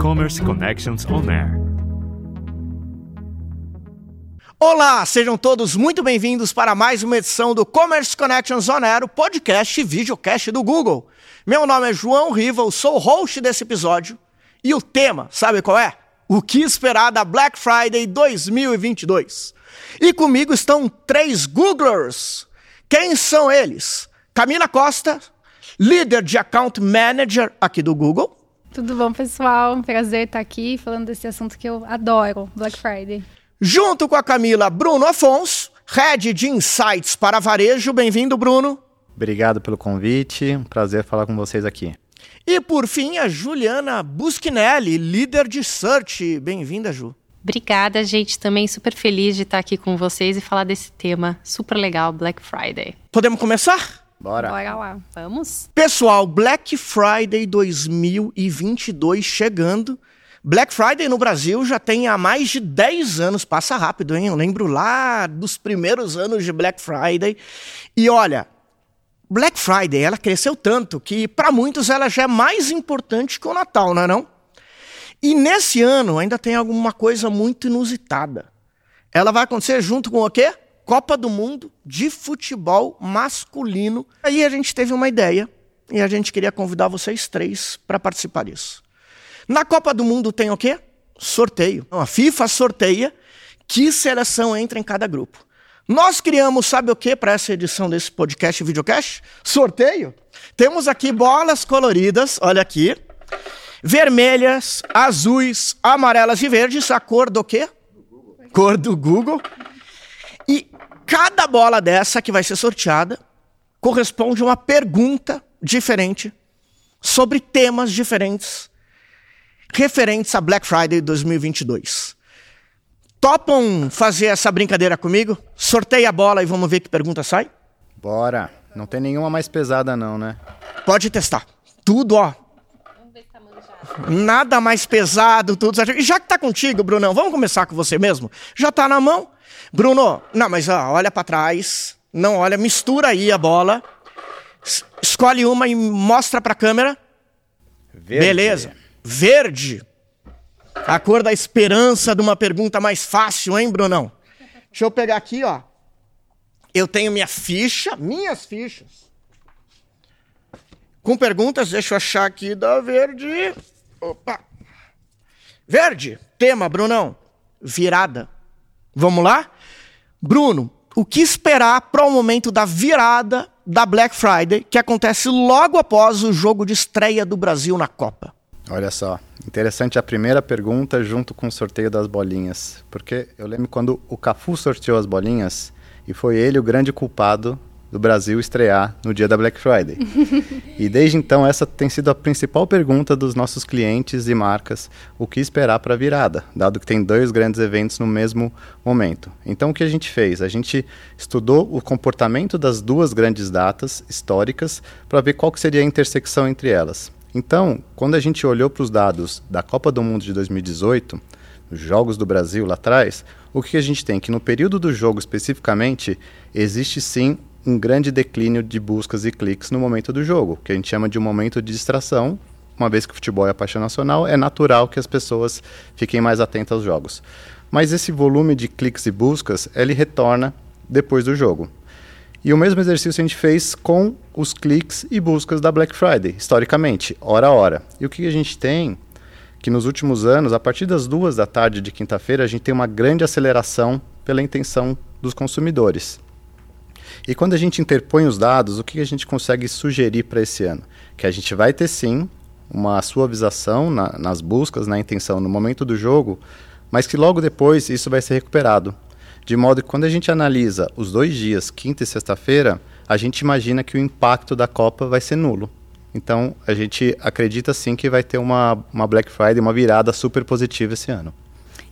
Commerce Connections On Air. Olá, sejam todos muito bem-vindos para mais uma edição do Commerce Connections On Air, o podcast e videocast do Google. Meu nome é João Riva, sou o host desse episódio e o tema, sabe qual é? O que esperar da Black Friday 2022. E comigo estão três Googlers. Quem são eles? Camila Costa, líder de Account Manager aqui do Google. Tudo bom, pessoal? Um prazer estar aqui falando desse assunto que eu adoro, Black Friday. Junto com a Camila, Bruno Afonso, Head de Insights para Varejo. Bem-vindo, Bruno. Obrigado pelo convite, um prazer falar com vocês aqui. E por fim, a Juliana Buschinelli, líder de Search. Bem-vinda, Ju. Obrigada, gente. Também super feliz de estar aqui com vocês e falar desse tema super legal, Black Friday. Podemos começar? Bora. Bora lá, vamos? Pessoal, Black Friday 2022 chegando. Black Friday no Brasil já tem há mais de 10 anos, passa rápido, hein? Eu lembro lá dos primeiros anos de Black Friday. E olha, Black Friday, ela cresceu tanto que para muitos ela já é mais importante que o Natal, não é não? E nesse ano ainda tem alguma coisa muito inusitada. Ela vai acontecer junto com o quê? Copa do Mundo de futebol masculino. Aí a gente teve uma ideia e a gente queria convidar vocês três para participar disso. Na Copa do Mundo tem o quê? Sorteio. A FIFA sorteia que seleção entra em cada grupo. Nós criamos, sabe o que, para essa edição desse podcast e videocast? Sorteio. Temos aqui bolas coloridas, olha aqui. Vermelhas, azuis, amarelas e verdes, a cor do quê? Cor do Google. Cada bola dessa que vai ser sorteada corresponde a uma pergunta diferente sobre temas diferentes referentes a Black Friday 2022. Topam fazer essa brincadeira comigo? Sorteia a bola e vamos ver que pergunta sai? Bora. Não tem nenhuma mais pesada não, né? Pode testar. Tudo, ó. Nada mais pesado, tudo certo. E já que tá contigo, Brunão, vamos começar com você mesmo? Já tá na mão? Bruno, não, mas ó, olha para trás. Não, olha, mistura aí a bola. Escolhe uma e mostra pra câmera. Verde. Beleza. Verde. A cor da esperança de uma pergunta mais fácil, hein, Brunão? Deixa eu pegar aqui, ó. Eu tenho minha ficha, minhas fichas. Com perguntas, deixa eu achar aqui da verde. Opa. Verde, tema, Brunão. Virada. Vamos lá? Bruno, o que esperar para o momento da virada da Black Friday, que acontece logo após o jogo de estreia do Brasil na Copa? Olha só, interessante a primeira pergunta junto com o sorteio das bolinhas, porque eu lembro quando o Cafu sorteou as bolinhas e foi ele o grande culpado do Brasil estrear no dia da Black Friday. e desde então essa tem sido a principal pergunta dos nossos clientes e marcas, o que esperar para a virada, dado que tem dois grandes eventos no mesmo momento. Então o que a gente fez? A gente estudou o comportamento das duas grandes datas históricas para ver qual que seria a intersecção entre elas. Então, quando a gente olhou para os dados da Copa do Mundo de 2018, os Jogos do Brasil lá atrás, o que a gente tem? Que no período do jogo especificamente, existe sim um grande declínio de buscas e cliques no momento do jogo, que a gente chama de um momento de distração. Uma vez que o futebol é a paixão nacional, é natural que as pessoas fiquem mais atentas aos jogos. Mas esse volume de cliques e buscas, ele retorna depois do jogo. E o mesmo exercício a gente fez com os cliques e buscas da Black Friday, historicamente, hora a hora. E o que a gente tem que nos últimos anos, a partir das duas da tarde de quinta-feira, a gente tem uma grande aceleração pela intenção dos consumidores. E quando a gente interpõe os dados, o que a gente consegue sugerir para esse ano? Que a gente vai ter sim uma suavização na, nas buscas, na intenção no momento do jogo, mas que logo depois isso vai ser recuperado. De modo que quando a gente analisa os dois dias, quinta e sexta-feira, a gente imagina que o impacto da Copa vai ser nulo. Então a gente acredita sim que vai ter uma, uma Black Friday, uma virada super positiva esse ano.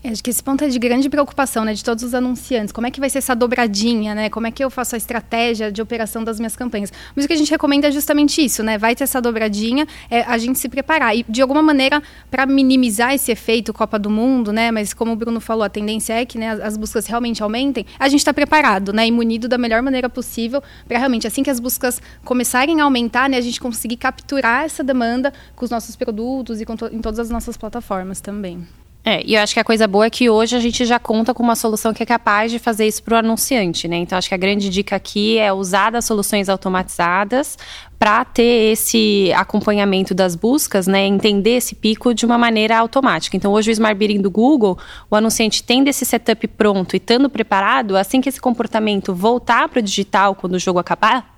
É, acho que esse ponto é de grande preocupação, né, de todos os anunciantes. Como é que vai ser essa dobradinha, né? Como é que eu faço a estratégia de operação das minhas campanhas? Mas o que a gente recomenda é justamente isso, né? Vai ter essa dobradinha, é a gente se preparar e de alguma maneira para minimizar esse efeito Copa do Mundo, né? Mas como o Bruno falou, a tendência é que né, as buscas realmente aumentem. A gente está preparado, né? E munido da melhor maneira possível para realmente assim que as buscas começarem a aumentar, né, a gente conseguir capturar essa demanda com os nossos produtos e to em todas as nossas plataformas também. É, e eu acho que a coisa boa é que hoje a gente já conta com uma solução que é capaz de fazer isso para o anunciante, né? Então acho que a grande dica aqui é usar das soluções automatizadas para ter esse acompanhamento das buscas, né, entender esse pico de uma maneira automática. Então, hoje o Smart Bidding do Google, o anunciante tendo esse setup pronto e estando preparado, assim que esse comportamento voltar para o digital quando o jogo acabar,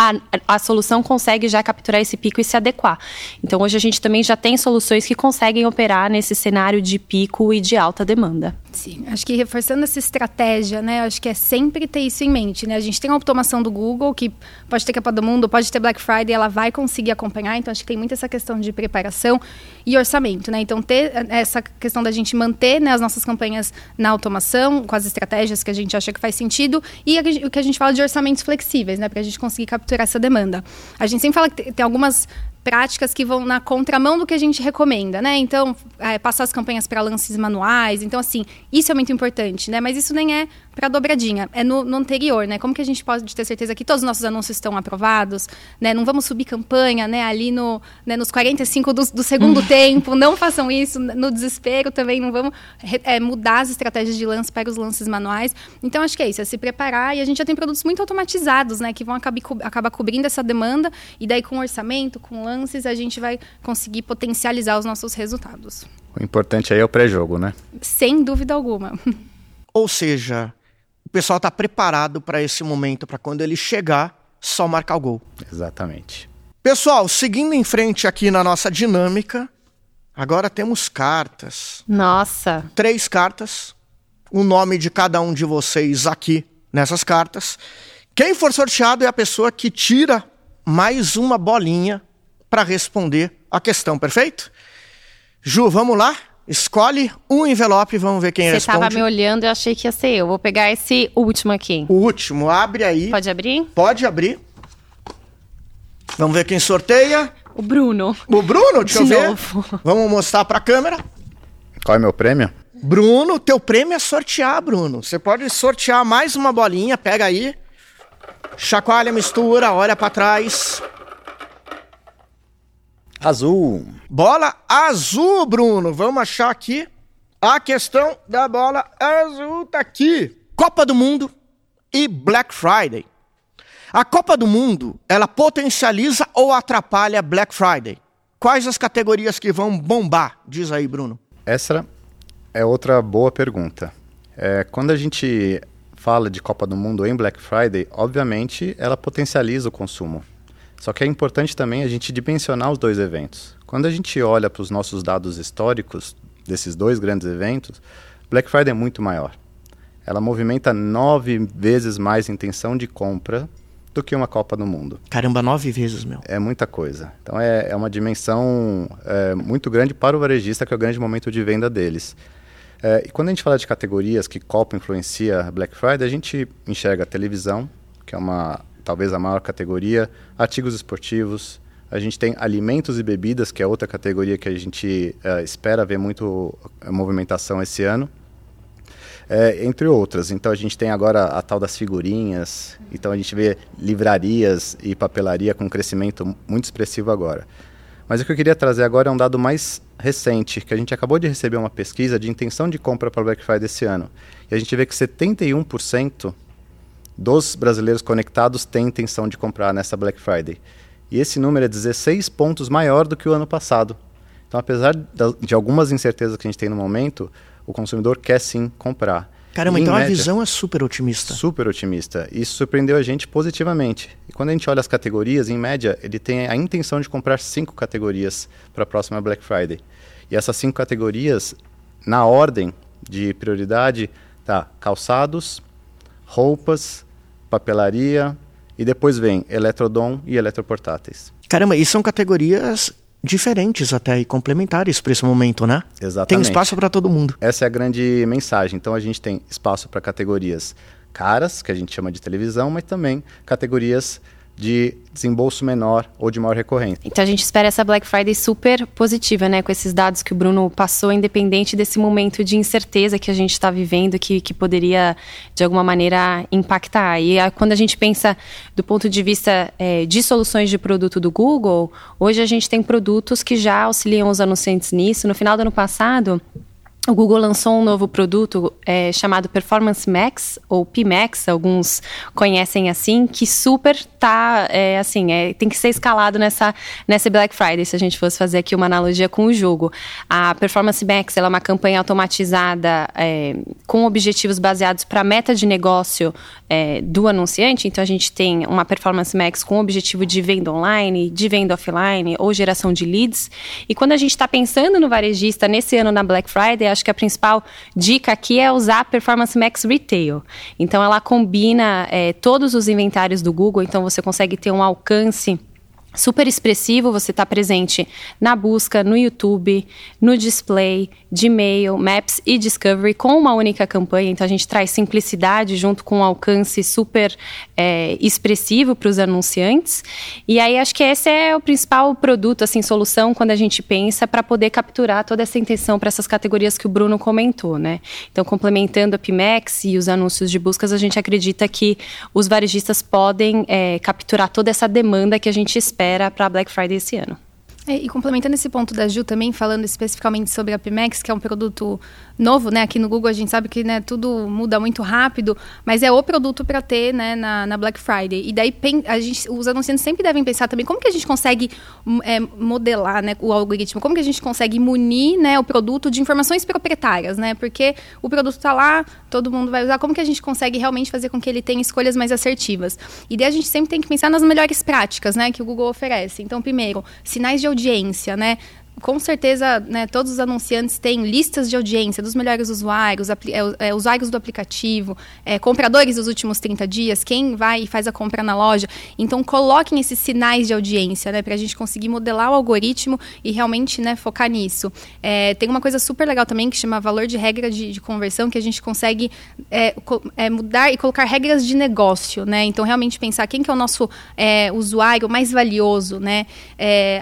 a, a, solução consegue já capturar esse pico e se adequar. Então, hoje a gente também já tem soluções que conseguem operar nesse cenário de pico e de alta demanda. Sim, acho que reforçando essa estratégia, né? Acho que é sempre ter isso em mente, né? A gente tem a automação do Google, que pode ter capa do mundo, pode ter Black Friday, ela vai conseguir acompanhar. Então, acho que tem muito essa questão de preparação e orçamento, né? Então, ter essa questão da gente manter né, as nossas campanhas na automação, com as estratégias que a gente acha que faz sentido, e o que a gente fala de orçamentos flexíveis, né? Para a gente conseguir capturar essa demanda. A gente sempre fala que tem algumas práticas que vão na contramão do que a gente recomenda, né? Então, é, passar as campanhas para lances manuais. Então, assim, isso é muito importante, né? Mas isso nem é para dobradinha, é no, no, anterior, né? Como que a gente pode ter certeza que todos os nossos anúncios estão aprovados, né? Não vamos subir campanha, né? Ali no, né, nos 45 do, do segundo tempo, não façam isso no desespero também, não vamos é, mudar as estratégias de lance para os lances manuais. Então, acho que é isso, é se preparar e a gente já tem produtos muito automatizados, né? Que vão acabar, acabar cobrindo essa demanda e daí com orçamento, com lances, a gente vai conseguir potencializar os nossos resultados. O importante aí é o pré-jogo, né? Sem dúvida alguma. Ou seja, o pessoal está preparado para esse momento, para quando ele chegar, só marcar o gol. Exatamente. Pessoal, seguindo em frente aqui na nossa dinâmica, agora temos cartas. Nossa! Três cartas, o nome de cada um de vocês aqui nessas cartas. Quem for sorteado é a pessoa que tira mais uma bolinha para responder a questão, perfeito? Ju, vamos lá? Escolhe um envelope e vamos ver quem Você responde. Você estava me olhando e eu achei que ia ser eu. Vou pegar esse último aqui. O último, abre aí. Pode abrir? Pode abrir. Vamos ver quem sorteia. O Bruno. O Bruno? Deixa De eu ver. novo. Vamos mostrar para a câmera. Qual é meu prêmio? Bruno, teu prêmio é sortear, Bruno. Você pode sortear mais uma bolinha, pega aí. Chacoalha, mistura, olha para trás. Azul. Bola azul, Bruno. Vamos achar aqui a questão da bola azul. Tá aqui. Copa do Mundo e Black Friday. A Copa do Mundo, ela potencializa ou atrapalha Black Friday? Quais as categorias que vão bombar? Diz aí, Bruno. Essa é outra boa pergunta. É, quando a gente fala de Copa do Mundo em Black Friday, obviamente ela potencializa o consumo. Só que é importante também a gente dimensionar os dois eventos. Quando a gente olha para os nossos dados históricos desses dois grandes eventos, Black Friday é muito maior. Ela movimenta nove vezes mais intenção de compra do que uma Copa do Mundo. Caramba, nove vezes, meu. É muita coisa. Então é, é uma dimensão é, muito grande para o varejista, que é o grande momento de venda deles. É, e quando a gente fala de categorias que Copa influencia Black Friday, a gente enxerga a televisão, que é uma talvez a maior categoria, artigos esportivos, a gente tem alimentos e bebidas, que é outra categoria que a gente uh, espera ver muito uh, movimentação esse ano. É, entre outras. Então a gente tem agora a tal das figurinhas, então a gente vê livrarias e papelaria com um crescimento muito expressivo agora. Mas o que eu queria trazer agora é um dado mais recente, que a gente acabou de receber uma pesquisa de intenção de compra para o Black Friday esse ano. E a gente vê que 71% dos brasileiros conectados têm intenção de comprar nessa Black Friday. E esse número é 16 pontos maior do que o ano passado. Então, apesar de algumas incertezas que a gente tem no momento, o consumidor quer sim comprar. Caramba, então média, a visão é super otimista. Super otimista. Isso surpreendeu a gente positivamente. E quando a gente olha as categorias, em média, ele tem a intenção de comprar cinco categorias para a próxima Black Friday. E essas cinco categorias, na ordem de prioridade, tá calçados, roupas, papelaria e depois vem eletrodom e eletroportáteis. Caramba, e são categorias diferentes até e complementares para esse momento, né? Exatamente. Tem espaço para todo mundo. Essa é a grande mensagem. Então a gente tem espaço para categorias caras, que a gente chama de televisão, mas também categorias de desembolso menor ou de maior recorrência. Então a gente espera essa Black Friday super positiva, né? Com esses dados que o Bruno passou, independente desse momento de incerteza que a gente está vivendo, que, que poderia de alguma maneira impactar. E a, quando a gente pensa do ponto de vista é, de soluções de produto do Google, hoje a gente tem produtos que já auxiliam os anunciantes nisso. No final do ano passado, o Google lançou um novo produto é, chamado Performance Max, ou PMax, alguns conhecem assim, que super tá, é, assim, é, tem que ser escalado nessa, nessa Black Friday, se a gente fosse fazer aqui uma analogia com o jogo. A Performance Max é uma campanha automatizada é, com objetivos baseados para meta de negócio é, do anunciante, então a gente tem uma Performance Max com objetivo de venda online, de venda offline ou geração de leads, e quando a gente está pensando no varejista nesse ano na Black Friday, acho que a principal dica aqui é usar a Performance Max Retail. Então, ela combina é, todos os inventários do Google, então você consegue ter um alcance super expressivo, você está presente na busca, no YouTube, no display, Gmail, Maps e Discovery com uma única campanha. Então a gente traz simplicidade junto com um alcance super é, expressivo para os anunciantes. E aí acho que esse é o principal produto, assim, solução quando a gente pensa para poder capturar toda essa intenção para essas categorias que o Bruno comentou, né? Então complementando a Pimex e os anúncios de buscas, a gente acredita que os varejistas podem é, capturar toda essa demanda que a gente espera para Black Friday esse ano. É, e complementando esse ponto da Ju também, falando especificamente sobre a Pimex, que é um produto novo, né? Aqui no Google a gente sabe que né, tudo muda muito rápido, mas é o produto para ter né, na, na, Black Friday. E daí a gente, os anunciantes sempre devem pensar também como que a gente consegue hum, é, modelar né, o algoritmo, como que a gente consegue munir né, o produto de informações proprietárias, né? Porque o produto está lá, todo mundo vai usar, como que a gente consegue realmente fazer com que ele tenha escolhas mais assertivas? E daí a gente sempre tem que pensar nas melhores práticas né, que o Google oferece. Então, primeiro, sinais de audiência, né? Com certeza, né, todos os anunciantes têm listas de audiência dos melhores usuários, é, é, usuários do aplicativo, é, compradores dos últimos 30 dias, quem vai e faz a compra na loja. Então, coloquem esses sinais de audiência, né, para a gente conseguir modelar o algoritmo e realmente né, focar nisso. É, tem uma coisa super legal também que chama valor de regra de, de conversão, que a gente consegue é, é, mudar e colocar regras de negócio, né? Então, realmente pensar quem que é o nosso usuário mais valioso, né?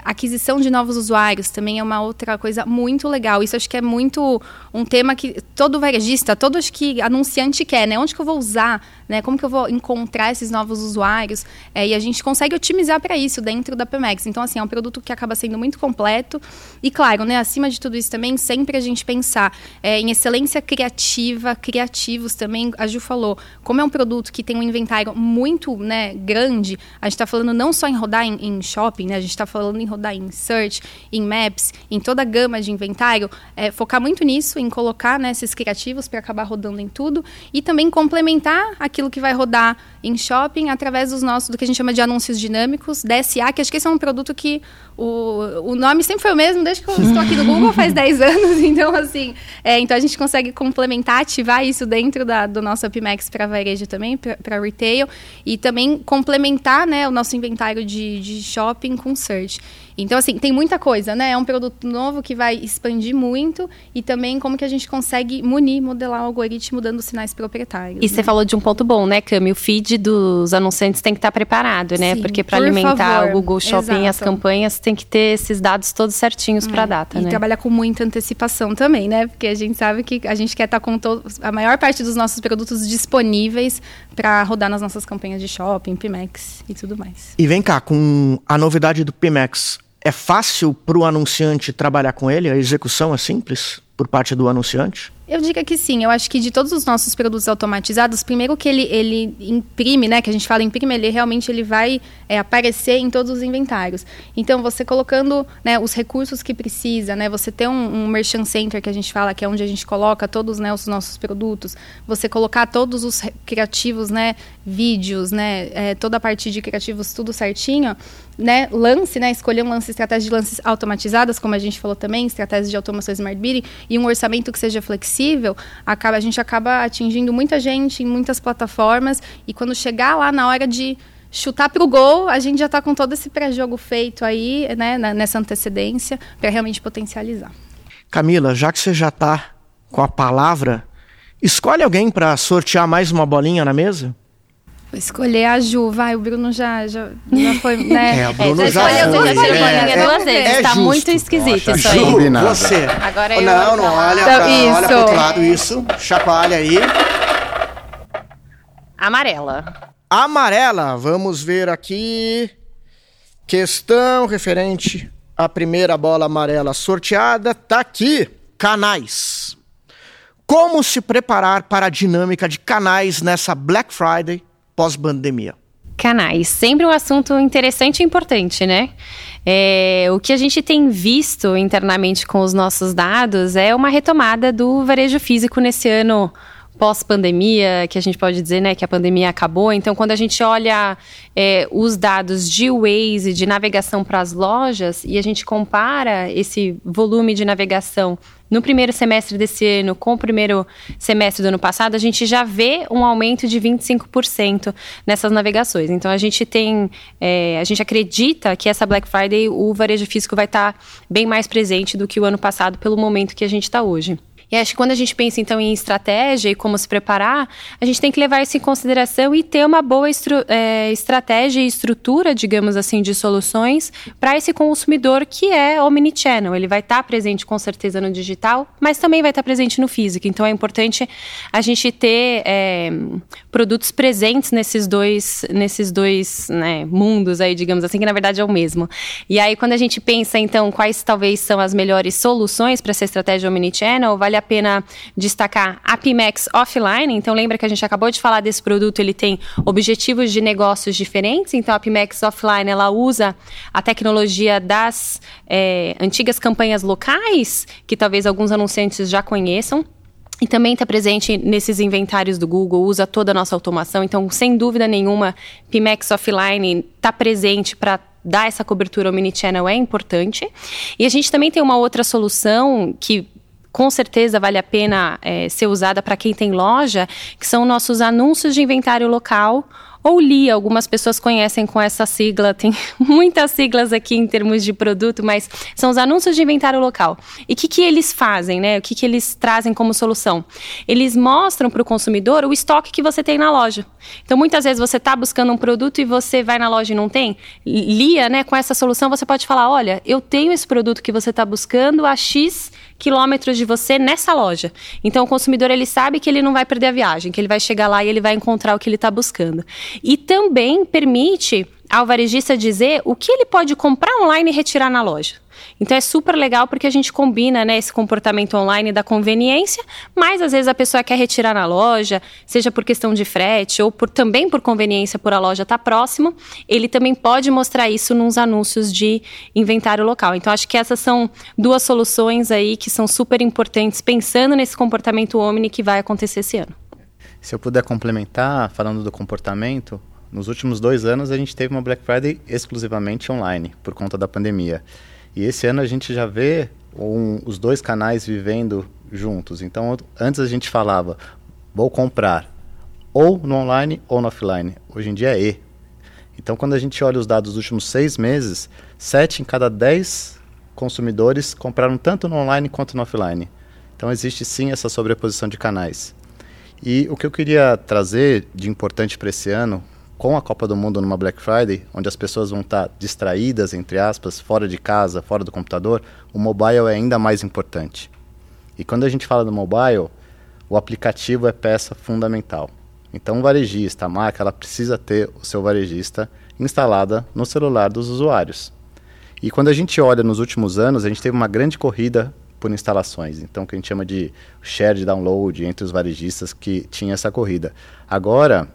aquisição de novos usuários também é uma outra coisa muito legal. Isso acho que é muito um tema que todo varejista, todos que anunciante quer, né? Onde que eu vou usar, né? Como que eu vou encontrar esses novos usuários? É, e a gente consegue otimizar para isso dentro da Pemex. Então, assim, é um produto que acaba sendo muito completo. E claro, né? Acima de tudo isso também, sempre a gente pensar é, em excelência criativa, criativos também. A Ju falou, como é um produto que tem um inventário muito né, grande, a gente está falando não só em rodar em, em shopping, né? A gente está falando em rodar em search, em map, apps, em toda a gama de inventário, é, focar muito nisso, em colocar né, esses criativos para acabar rodando em tudo e também complementar aquilo que vai rodar em shopping através dos nossos, do que a gente chama de anúncios dinâmicos, DSA, que acho que esse é um produto que o, o nome sempre foi o mesmo desde que eu estou aqui no Google faz 10 anos, então assim, é, então a gente consegue complementar, ativar isso dentro da, do nosso AppMax para varejo também, para retail, e também complementar né, o nosso inventário de, de shopping com search. Então, assim, tem muita coisa, né? É um produto novo que vai expandir muito e também como que a gente consegue munir, modelar o algoritmo dando sinais proprietários. E né? você falou de um ponto bom, né, Cami? O feed dos anunciantes tem que estar preparado, né? Sim, Porque para por alimentar favor. o Google Shopping Exato. e as campanhas tem que ter esses dados todos certinhos para a data, e né? trabalhar com muita antecipação também, né? Porque a gente sabe que a gente quer estar com todos, a maior parte dos nossos produtos disponíveis para rodar nas nossas campanhas de shopping, Pimex e tudo mais. E vem cá, com a novidade do Pimex, é fácil para o anunciante trabalhar com ele? A execução é simples por parte do anunciante? Eu diria que sim. Eu acho que de todos os nossos produtos automatizados, primeiro que ele, ele imprime, né? Que a gente fala imprime, ele realmente ele vai é, aparecer em todos os inventários. Então, você colocando né, os recursos que precisa, né? Você ter um, um merchant center que a gente fala, que é onde a gente coloca todos né, os nossos produtos. Você colocar todos os criativos, né? Vídeos, né? É, toda a parte de criativos, tudo certinho. Né, lance, né, escolher um lance, estratégia de lances automatizadas, como a gente falou também, estratégia de automação Smart Bidding, e um orçamento que seja flexível, acaba, a gente acaba atingindo muita gente em muitas plataformas, e quando chegar lá na hora de chutar para o gol, a gente já está com todo esse pré-jogo feito aí, né, nessa antecedência, para realmente potencializar. Camila, já que você já está com a palavra, escolhe alguém para sortear mais uma bolinha na mesa? Vou escolher a Ju, vai, o Bruno já, já, já foi, né? É, o Bruno é, já, já foi. Já é, é, duas vezes, é tá justo. muito esquisito isso aí. Ju, você. Agora eu não, não, olha, então, pra, isso. olha pro outro lado, isso, chacoalha aí. Amarela. Amarela, vamos ver aqui. Questão referente à primeira bola amarela sorteada, tá aqui. Canais. Como se preparar para a dinâmica de canais nessa Black Friday pós-pandemia? Canais, sempre um assunto interessante e importante, né? É, o que a gente tem visto internamente com os nossos dados é uma retomada do varejo físico nesse ano pós-pandemia, que a gente pode dizer né, que a pandemia acabou. Então, quando a gente olha é, os dados de Waze, de navegação para as lojas, e a gente compara esse volume de navegação no primeiro semestre desse ano com o primeiro semestre do ano passado, a gente já vê um aumento de 25% nessas navegações. Então, a gente tem, é, a gente acredita que essa Black Friday o varejo físico vai estar tá bem mais presente do que o ano passado, pelo momento que a gente está hoje. E acho que quando a gente pensa então em estratégia e como se preparar, a gente tem que levar isso em consideração e ter uma boa é, estratégia e estrutura, digamos assim, de soluções para esse consumidor que é omnichannel. Ele vai estar tá presente com certeza no digital, mas também vai estar tá presente no físico. Então é importante a gente ter é, produtos presentes nesses dois, nesses dois né, mundos aí, digamos assim, que na verdade é o mesmo. E aí quando a gente pensa então quais talvez são as melhores soluções para essa estratégia omnichannel, vale a pena destacar a Pimex Offline. Então, lembra que a gente acabou de falar desse produto, ele tem objetivos de negócios diferentes. Então, a Pimex Offline, ela usa a tecnologia das é, antigas campanhas locais, que talvez alguns anunciantes já conheçam. E também está presente nesses inventários do Google, usa toda a nossa automação. Então, sem dúvida nenhuma, Pimex Offline está presente para dar essa cobertura ao mini-channel é importante. E a gente também tem uma outra solução que com certeza vale a pena é, ser usada para quem tem loja, que são nossos anúncios de inventário local ou LIA, algumas pessoas conhecem com essa sigla, tem muitas siglas aqui em termos de produto, mas são os anúncios de inventário local. E o que, que eles fazem, né? O que, que eles trazem como solução? Eles mostram para o consumidor o estoque que você tem na loja. Então, muitas vezes você está buscando um produto e você vai na loja e não tem. LIA, né? Com essa solução, você pode falar: olha, eu tenho esse produto que você está buscando a X quilômetros de você nessa loja. Então o consumidor ele sabe que ele não vai perder a viagem, que ele vai chegar lá e ele vai encontrar o que ele está buscando. E também permite ao varejista dizer o que ele pode comprar online e retirar na loja. Então é super legal porque a gente combina né, esse comportamento online da conveniência, mas às vezes a pessoa quer retirar na loja, seja por questão de frete ou por, também por conveniência por a loja estar tá próximo, ele também pode mostrar isso nos anúncios de inventário local. Então acho que essas são duas soluções aí que são super importantes pensando nesse comportamento omni que vai acontecer esse ano. Se eu puder complementar, falando do comportamento, nos últimos dois anos a gente teve uma Black Friday exclusivamente online, por conta da pandemia. E esse ano a gente já vê um, os dois canais vivendo juntos. Então, antes a gente falava, vou comprar ou no online ou no offline. Hoje em dia é E. Então, quando a gente olha os dados dos últimos seis meses, sete em cada dez consumidores compraram tanto no online quanto no offline. Então, existe sim essa sobreposição de canais. E o que eu queria trazer de importante para esse ano, com a Copa do Mundo numa Black Friday, onde as pessoas vão estar distraídas, entre aspas, fora de casa, fora do computador, o mobile é ainda mais importante. E quando a gente fala do mobile, o aplicativo é peça fundamental. Então, o varejista, a marca, ela precisa ter o seu varejista instalada no celular dos usuários. E quando a gente olha nos últimos anos, a gente teve uma grande corrida por instalações. Então, o que a gente chama de share de download entre os varejistas que tinha essa corrida. Agora,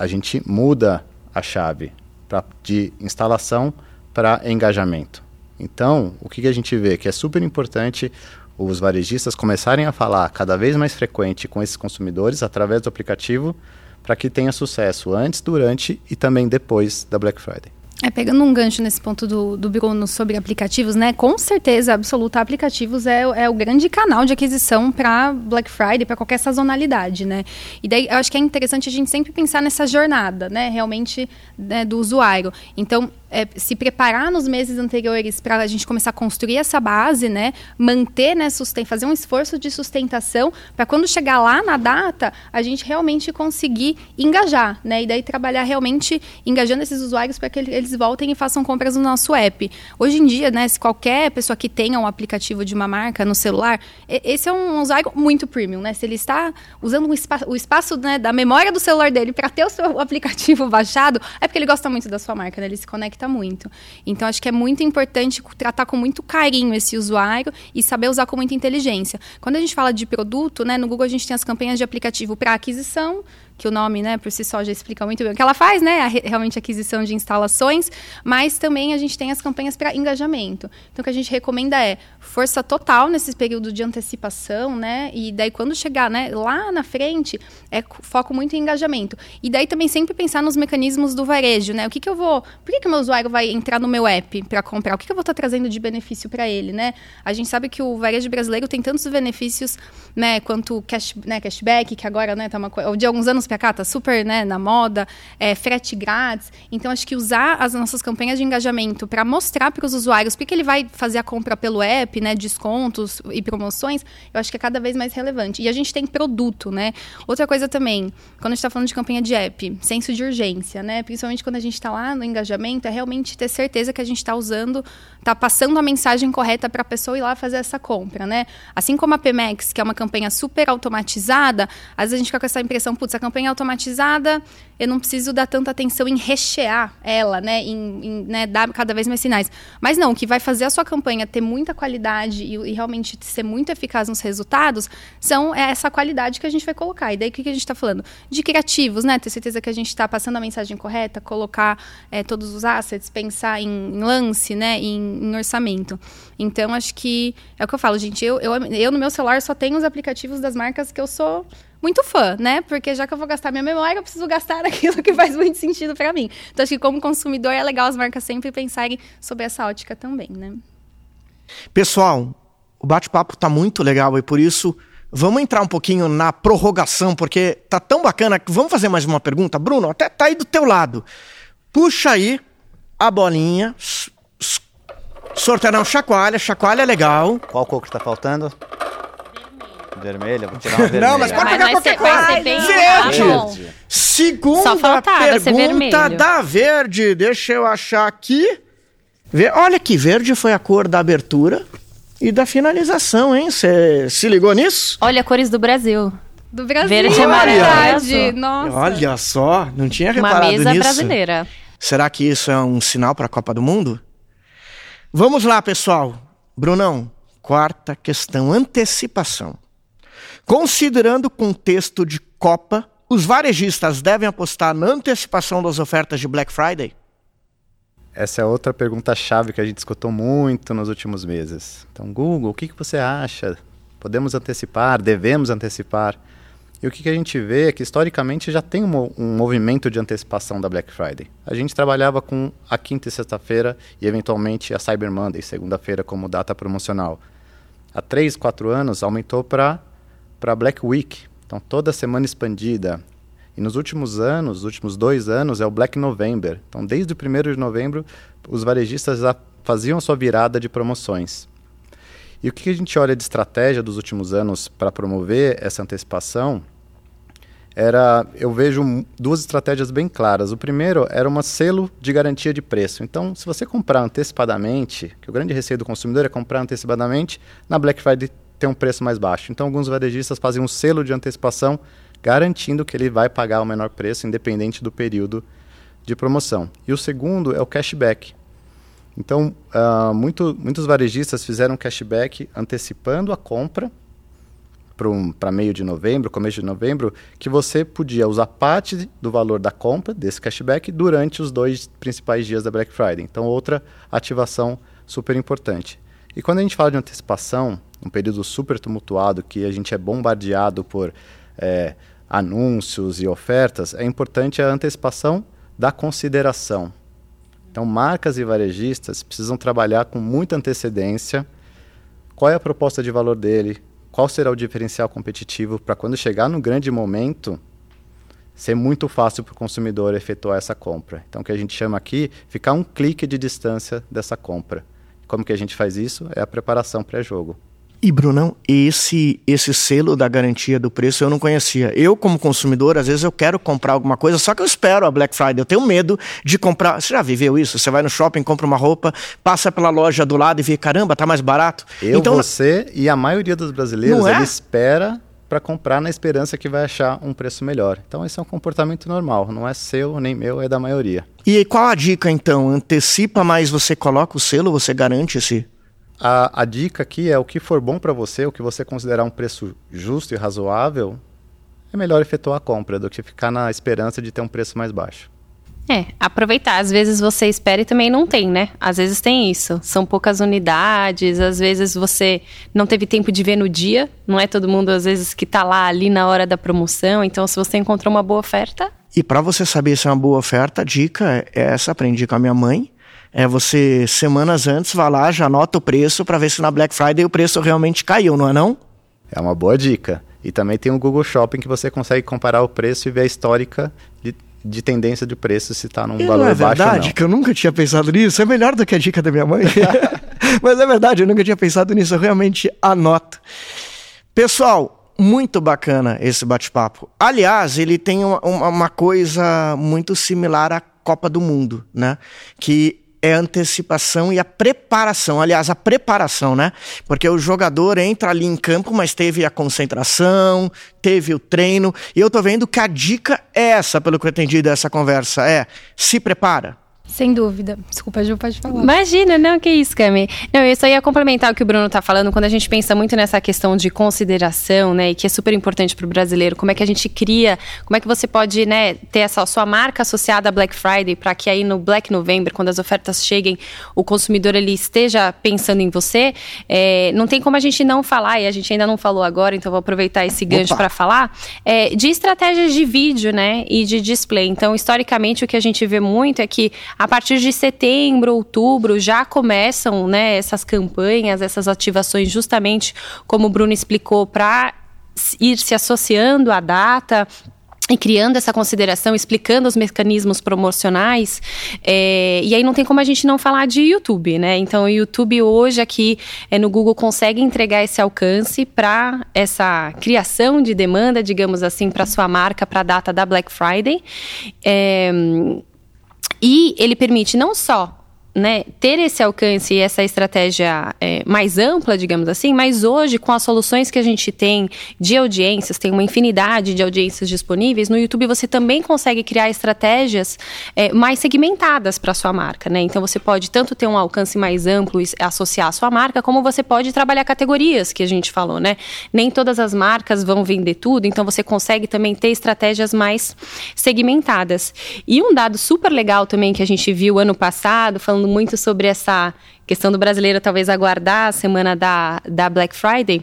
a gente muda a chave pra, de instalação para engajamento. Então, o que, que a gente vê? Que é super importante os varejistas começarem a falar cada vez mais frequente com esses consumidores através do aplicativo para que tenha sucesso antes, durante e também depois da Black Friday. É, pegando um gancho nesse ponto do, do Bruno sobre aplicativos, né? Com certeza absoluta, aplicativos é, é o grande canal de aquisição para Black Friday, para qualquer sazonalidade, né? E daí eu acho que é interessante a gente sempre pensar nessa jornada, né? Realmente né, do usuário. Então, é, se preparar nos meses anteriores para a gente começar a construir essa base, né? Manter, né? Susten fazer um esforço de sustentação para quando chegar lá na data, a gente realmente conseguir engajar, né? E daí trabalhar realmente engajando esses usuários para que eles voltem e façam compras no nosso app. Hoje em dia, né? Se qualquer pessoa que tenha um aplicativo de uma marca no celular, esse é um usuário muito premium, né? Se ele está usando um espa o espaço né, da memória do celular dele para ter o seu aplicativo baixado, é porque ele gosta muito da sua marca, né? Ele se conecta muito. Então, acho que é muito importante tratar com muito carinho esse usuário e saber usar com muita inteligência. Quando a gente fala de produto, né, no Google a gente tem as campanhas de aplicativo para aquisição, que o nome, né, por si só já explica muito bem o que ela faz, né, a, realmente aquisição de instalações, mas também a gente tem as campanhas para engajamento. Então, o que a gente recomenda é força total nesse período de antecipação, né, e daí quando chegar, né, lá na frente, é foco muito em engajamento. E daí também sempre pensar nos mecanismos do varejo, né, o que que eu vou, por que que o meu usuário vai entrar no meu app para comprar? O que que eu vou estar tá trazendo de benefício para ele, né? A gente sabe que o varejo brasileiro tem tantos benefícios, né, quanto cash, né, cashback, que agora, né, tá uma de alguns anos para cá tá super né, na moda, é, frete grátis. Então, acho que usar as nossas campanhas de engajamento para mostrar para os usuários por que ele vai fazer a compra pelo app, né, descontos e promoções, eu acho que é cada vez mais relevante. E a gente tem produto, né? Outra coisa também, quando a gente está falando de campanha de app, senso de urgência, né? Principalmente quando a gente está lá no engajamento, é realmente ter certeza que a gente está usando, está passando a mensagem correta para a pessoa ir lá fazer essa compra, né? Assim como a Pemex, que é uma campanha super automatizada, às vezes a gente fica com essa impressão, putz, a campanha automatizada, eu não preciso dar tanta atenção em rechear ela, né? Em, em né, dar cada vez mais sinais. Mas não, o que vai fazer a sua campanha ter muita qualidade e, e realmente ser muito eficaz nos resultados são é essa qualidade que a gente vai colocar. E daí o que, que a gente está falando? De criativos, né? Ter certeza que a gente está passando a mensagem correta, colocar é, todos os assets, pensar em, em lance, né? Em, em, orçamento. Então, acho que é o que eu falo, gente. Eu, eu, eu no meu celular só tenho os aplicativos das marcas que eu sou muito fã, né? Porque já que eu vou gastar minha memória, eu preciso gastar aquilo que faz muito sentido para mim. Então, acho que como consumidor é legal as marcas sempre pensarem sobre essa ótica também, né? Pessoal, o bate-papo tá muito legal e por isso vamos entrar um pouquinho na prorrogação, porque tá tão bacana. Vamos fazer mais uma pergunta? Bruno, até tá aí do teu lado. Puxa aí a bolinha. Sorteio, chacoalha, chacoalha legal. Qual cor que tá faltando? Vermelha, vou tirar uma vermelha. Não, mas pode pegar qualquer cor. Verde. verde. Segunda pergunta da verde. Deixa eu achar aqui. Olha que verde foi a cor da abertura e da finalização, hein? Você se ligou nisso? Olha, cores do Brasil. Do Brasil. Verde é verdade. Nossa. Olha só, não tinha reparado nisso. Uma mesa brasileira. Será que isso é um sinal para a Copa do Mundo? Vamos lá, pessoal. Brunão, quarta questão, antecipação. Considerando o contexto de Copa, os varejistas devem apostar na antecipação das ofertas de Black Friday? Essa é outra pergunta-chave que a gente escutou muito nos últimos meses. Então, Google, o que, que você acha? Podemos antecipar? Devemos antecipar? E o que, que a gente vê é que, historicamente, já tem um movimento de antecipação da Black Friday. A gente trabalhava com a quinta e sexta-feira e, eventualmente, a Cyber Monday, segunda-feira, como data promocional. Há três, quatro anos, aumentou para para Black Week. Então, toda semana expandida. E nos últimos anos, os últimos dois anos, é o Black November. Então, desde o 1 de novembro, os varejistas já faziam a sua virada de promoções. E o que a gente olha de estratégia dos últimos anos para promover essa antecipação era, eu vejo duas estratégias bem claras. O primeiro era um selo de garantia de preço. Então, se você comprar antecipadamente, que o grande receio do consumidor é comprar antecipadamente, na Black Friday ter um preço mais baixo. Então, alguns varejistas fazem um selo de antecipação garantindo que ele vai pagar o menor preço, independente do período de promoção. E o segundo é o cashback. Então, uh, muito, muitos varejistas fizeram cashback antecipando a compra para meio de novembro, começo de novembro, que você podia usar parte do valor da compra desse cashback durante os dois principais dias da Black Friday. Então, outra ativação super importante. E quando a gente fala de antecipação, um período super tumultuado, que a gente é bombardeado por é, anúncios e ofertas, é importante a antecipação da consideração. Então, marcas e varejistas precisam trabalhar com muita antecedência. Qual é a proposta de valor dele? Qual será o diferencial competitivo para quando chegar no grande momento ser muito fácil para o consumidor efetuar essa compra. Então, o que a gente chama aqui, ficar um clique de distância dessa compra. Como que a gente faz isso? É a preparação pré-jogo. E Brunão, esse esse selo da garantia do preço eu não conhecia. Eu como consumidor, às vezes eu quero comprar alguma coisa, só que eu espero a Black Friday. Eu tenho medo de comprar. Você já viveu isso? Você vai no shopping, compra uma roupa, passa pela loja do lado e vê, caramba, tá mais barato. Eu, então, você e a maioria dos brasileiros, é? ele espera para comprar na esperança que vai achar um preço melhor. Então esse é um comportamento normal, não é seu nem meu, é da maioria. E qual a dica então? Antecipa mais, você coloca o selo, você garante esse a, a dica aqui é o que for bom para você, o que você considerar um preço justo e razoável, é melhor efetuar a compra do que ficar na esperança de ter um preço mais baixo. É, aproveitar. Às vezes você espera e também não tem, né? Às vezes tem isso. São poucas unidades, às vezes você não teve tempo de ver no dia. Não é todo mundo, às vezes, que tá lá ali na hora da promoção. Então, se você encontrou uma boa oferta. E para você saber se é uma boa oferta, a dica é essa, aprendi com a minha mãe é você, semanas antes, vai lá, já anota o preço para ver se na Black Friday o preço realmente caiu, não é não? É uma boa dica. E também tem o Google Shopping que você consegue comparar o preço e ver a histórica de, de tendência de preço se está num e valor não é baixo verdade, ou não. que eu nunca tinha pensado nisso. É melhor do que a dica da minha mãe. Mas é verdade, eu nunca tinha pensado nisso. Eu realmente anoto. Pessoal, muito bacana esse bate-papo. Aliás, ele tem uma, uma, coisa muito similar à Copa do Mundo, né? Que é a antecipação e a preparação. Aliás, a preparação, né? Porque o jogador entra ali em campo, mas teve a concentração, teve o treino. E eu tô vendo que a dica é essa, pelo que eu entendi dessa conversa, é se prepara. Sem dúvida. Desculpa, Ju, pode falar. Imagina, não, que isso, Cami. Não, eu só ia complementar o que o Bruno está falando, quando a gente pensa muito nessa questão de consideração, né, e que é super importante para o brasileiro, como é que a gente cria, como é que você pode, né, ter essa sua marca associada a Black Friday, para que aí no Black November, quando as ofertas cheguem, o consumidor ele esteja pensando em você. É, não tem como a gente não falar, e a gente ainda não falou agora, então vou aproveitar esse gancho para falar, é, de estratégias de vídeo, né, e de display. Então, historicamente, o que a gente vê muito é que a partir de setembro, outubro, já começam né, essas campanhas, essas ativações, justamente como o Bruno explicou, para ir se associando à data e criando essa consideração, explicando os mecanismos promocionais. É, e aí não tem como a gente não falar de YouTube, né? Então o YouTube hoje aqui é, no Google consegue entregar esse alcance para essa criação de demanda, digamos assim, para sua marca, para a data da Black Friday. É, e ele permite não só né, ter esse alcance e essa estratégia é, mais ampla, digamos assim, mas hoje, com as soluções que a gente tem de audiências, tem uma infinidade de audiências disponíveis, no YouTube você também consegue criar estratégias é, mais segmentadas para sua marca. Né? Então você pode tanto ter um alcance mais amplo e associar a sua marca, como você pode trabalhar categorias que a gente falou. Né? Nem todas as marcas vão vender tudo, então você consegue também ter estratégias mais segmentadas. E um dado super legal também que a gente viu ano passado, falando falando muito sobre essa questão do brasileiro talvez aguardar a semana da, da Black Friday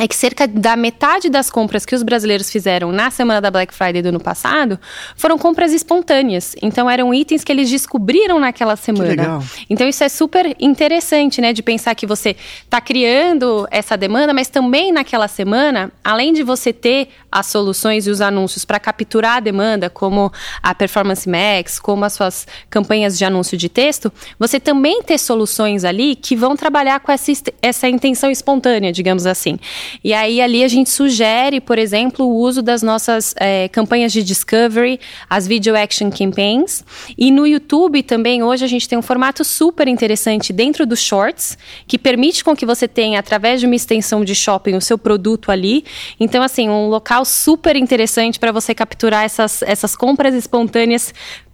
é que cerca da metade das compras que os brasileiros fizeram na semana da Black Friday do ano passado foram compras espontâneas. Então eram itens que eles descobriram naquela semana. Então isso é super interessante, né, de pensar que você está criando essa demanda, mas também naquela semana, além de você ter as soluções e os anúncios para capturar a demanda, como a Performance Max, como as suas campanhas de anúncio de texto, você também ter soluções ali que vão trabalhar com essa, essa intenção espontânea, digamos assim. E aí ali a gente sugere, por exemplo, o uso das nossas é, campanhas de discovery, as video action campaigns. E no YouTube também hoje a gente tem um formato super interessante dentro dos shorts, que permite com que você tenha através de uma extensão de shopping o seu produto ali. Então assim, um local super interessante para você capturar essas, essas compras espontâneas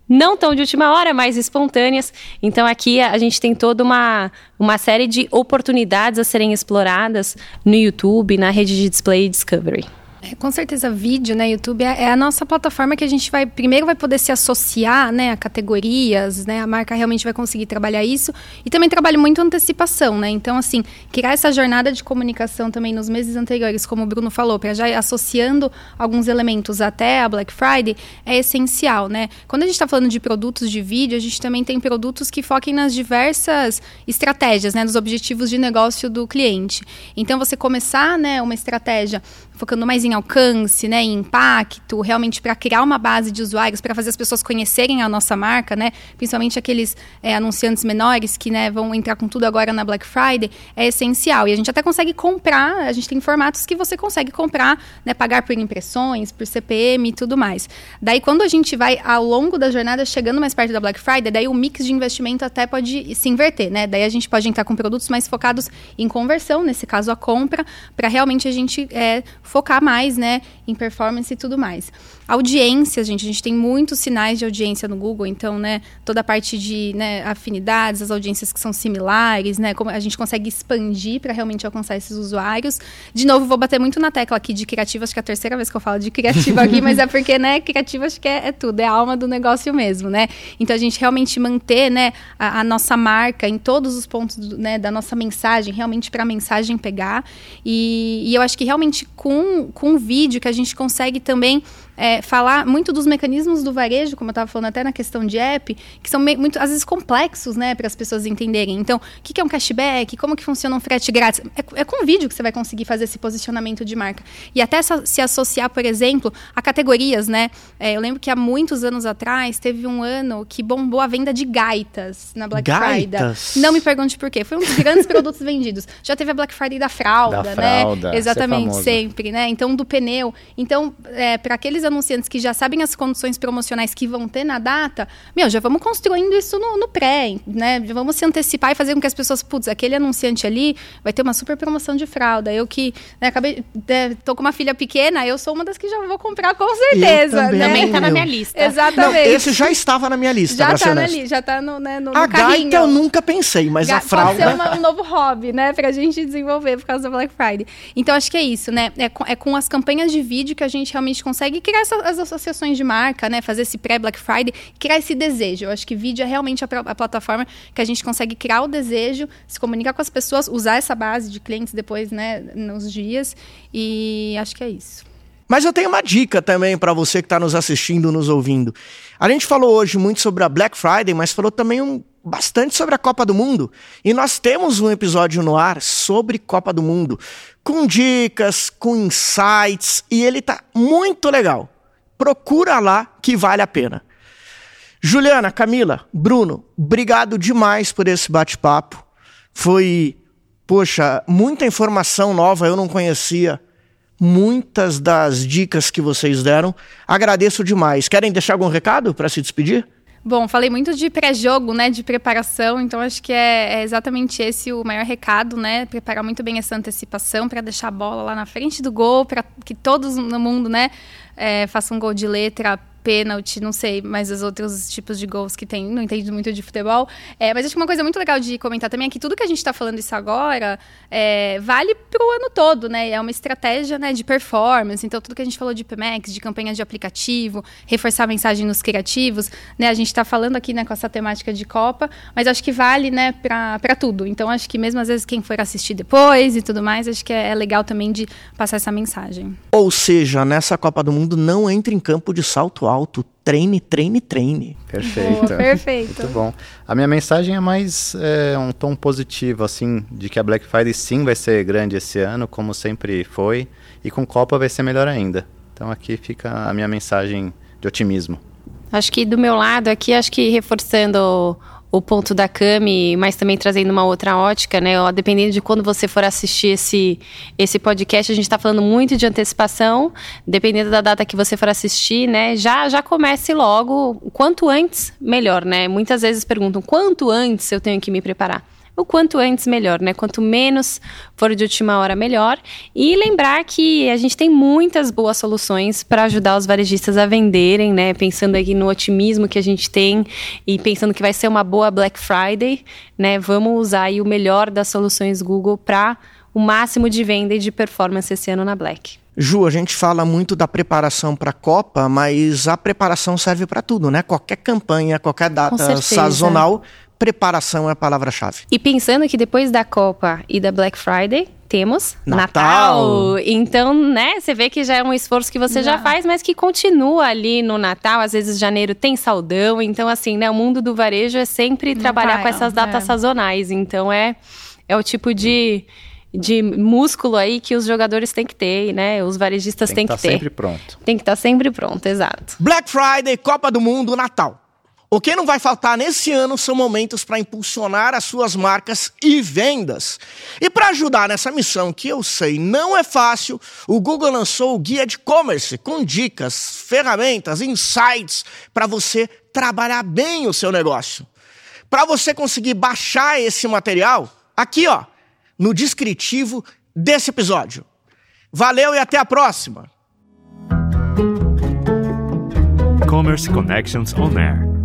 não tão de última hora, mas espontâneas. Então aqui a gente tem toda uma, uma série de oportunidades a serem exploradas no YouTube, na rede de display Discovery. É, com certeza, vídeo, né? YouTube é, é, a nossa plataforma que a gente vai primeiro vai poder se associar, né, a categorias, né? A marca realmente vai conseguir trabalhar isso e também trabalha muito antecipação, né? Então, assim, criar essa jornada de comunicação também nos meses anteriores, como o Bruno falou, para já associando alguns elementos até a Black Friday é essencial, né? Quando a gente está falando de produtos de vídeo, a gente também tem produtos que foquem nas diversas estratégias, né, nos objetivos de negócio do cliente. Então, você começar, né, uma estratégia focando mais em alcance, né, em impacto, realmente para criar uma base de usuários, para fazer as pessoas conhecerem a nossa marca, né, principalmente aqueles é, anunciantes menores que né, vão entrar com tudo agora na Black Friday, é essencial. E a gente até consegue comprar, a gente tem formatos que você consegue comprar, né, pagar por impressões, por CPM e tudo mais. Daí, quando a gente vai ao longo da jornada chegando mais perto da Black Friday, daí o mix de investimento até pode se inverter, né? Daí a gente pode entrar com produtos mais focados em conversão, nesse caso a compra, para realmente a gente é, focar mais, né, em performance e tudo mais. Audiência, gente, a gente tem muitos sinais de audiência no Google, então, né, toda a parte de né, afinidades, as audiências que são similares, né, como a gente consegue expandir para realmente alcançar esses usuários. De novo, vou bater muito na tecla aqui de criativa, acho que é a terceira vez que eu falo de criativa aqui, mas é porque, né, criativa acho que é, é, tudo, é a alma do negócio mesmo, né? Então, a gente realmente manter, né, a, a nossa marca em todos os pontos, do, né, da nossa mensagem, realmente para a mensagem pegar. E, e eu acho que realmente com, com o vídeo que a gente consegue também é, falar muito dos mecanismos do varejo, como eu estava falando até na questão de app, que são muito, às vezes, complexos, né, para as pessoas entenderem. Então, o que, que, é um cashback? Como que funciona um frete grátis? É, é, com vídeo que você vai conseguir fazer esse posicionamento de marca. E até se associar, por exemplo, a categorias, né? É, eu lembro que há muitos anos atrás, teve um ano que bombou a venda de gaitas na Black gaitas. Friday. Não me pergunte por quê. Foi um dos grandes produtos vendidos. Já teve a Black Friday da fralda, da né? Fralda, é Exatamente, sempre, né? Então, do pneu. Então, é, para aqueles anunciantes que já sabem as condições promocionais que vão ter na data, meu, já vamos construindo isso no, no pré, né? Já vamos se antecipar e fazer com que as pessoas, putz, aquele anunciante ali vai ter uma super promoção de fralda. Eu que né, acabei, né, tô com uma filha pequena, eu sou uma das que já vou comprar com certeza. também, né? Também tá na minha lista. Exatamente. Não, esse já estava na minha lista, já tá ser na honesto. li, já tá no, né, no, A no carrinho. gaita eu nunca pensei, mas Ga- a fralda... Pode ser uma- um novo hobby, né? Pra gente desenvolver por causa da Black Friday. Então, acho que é isso, né? É com, é com as campanhas de vídeo que a gente realmente consegue criar essa- as associações de marca, né? Fazer esse pré-Black Friday, criar esse desejo. Eu acho que vídeo é realmente a, a plataforma que a gente consegue criar o desejo, se comunicar com as pessoas, usar essa base de clientes depois, né? Nos dias. E acho que é isso. Mas eu tenho uma dica também para você que está nos assistindo, nos ouvindo. A gente falou hoje muito sobre a Black Friday, mas falou também um, bastante sobre a Copa do Mundo. E nós temos um episódio no ar sobre Copa do Mundo, com dicas, com insights, e ele tá muito legal. Procura lá que vale a pena. Juliana, Camila, Bruno, obrigado demais por esse bate-papo. Foi, poxa, muita informação nova, eu não conhecia muitas das dicas que vocês deram. Agradeço demais. Querem deixar algum recado para se despedir? Bom, falei muito de pré-jogo, né, de preparação, então acho que é, é exatamente esse o maior recado, né, preparar muito bem essa antecipação para deixar a bola lá na frente do gol, para que todos no mundo, né, é, façam um gol de letra, pênalti, não sei, mas os outros tipos de gols que tem, não entendo muito de futebol. É, mas acho que uma coisa muito legal de comentar também é que tudo que a gente está falando isso agora é, vale para o ano todo, né? É uma estratégia né, de performance. Então, tudo que a gente falou de PMX, de campanhas de aplicativo, reforçar a mensagem nos criativos, né? A gente está falando aqui né, com essa temática de Copa, mas acho que vale né, para tudo. Então, acho que mesmo às vezes quem for assistir depois e tudo mais, acho que é, é legal também de passar essa mensagem. Ou seja, nessa Copa do Mundo não entre em campo de salto alto. Treine, treine, treine. Perfeito. Boa, perfeito. Muito bom. A minha mensagem é mais é, um tom positivo, assim, de que a Black Friday sim vai ser grande esse ano, como sempre foi, e com Copa vai ser melhor ainda. Então aqui fica a minha mensagem de otimismo. Acho que do meu lado aqui, acho que reforçando o, ponto da Cami, mas também trazendo uma outra ótica, né? Dependendo de quando você for assistir esse, esse podcast, a gente está falando muito de antecipação. Dependendo da data que você for assistir, né? Já, já comece logo. Quanto antes, melhor, né? Muitas vezes perguntam quanto antes eu tenho que me preparar o quanto antes melhor, né? Quanto menos for de última hora, melhor. E lembrar que a gente tem muitas boas soluções para ajudar os varejistas a venderem, né? Pensando aqui no otimismo que a gente tem e pensando que vai ser uma boa Black Friday, né? Vamos usar aí o melhor das soluções Google para o máximo de venda e de performance esse ano na Black. Ju, a gente fala muito da preparação para a Copa, mas a preparação serve para tudo, né? Qualquer campanha, qualquer data sazonal, preparação é a palavra-chave. E pensando que depois da Copa e da Black Friday, temos Natal. Natal. Então, né, você vê que já é um esforço que você já. já faz, mas que continua ali no Natal. Às vezes, janeiro tem saldão. Então, assim, né, o mundo do varejo é sempre trabalhar com essas datas é. sazonais. Então, é, é o tipo de de músculo aí que os jogadores têm que ter, né? Os varejistas têm que, que, ter. Tem que estar sempre pronto. Tem que estar sempre pronto, exato. Black Friday, Copa do Mundo, Natal. O que não vai faltar nesse ano são momentos para impulsionar as suas marcas e vendas. E para ajudar nessa missão, que eu sei não é fácil, o Google lançou o Guia de E-Commerce com dicas, ferramentas, insights para você trabalhar bem o seu negócio. Para você conseguir baixar esse material, aqui ó, no descritivo desse episódio. Valeu e até a próxima! Commerce Connections On Air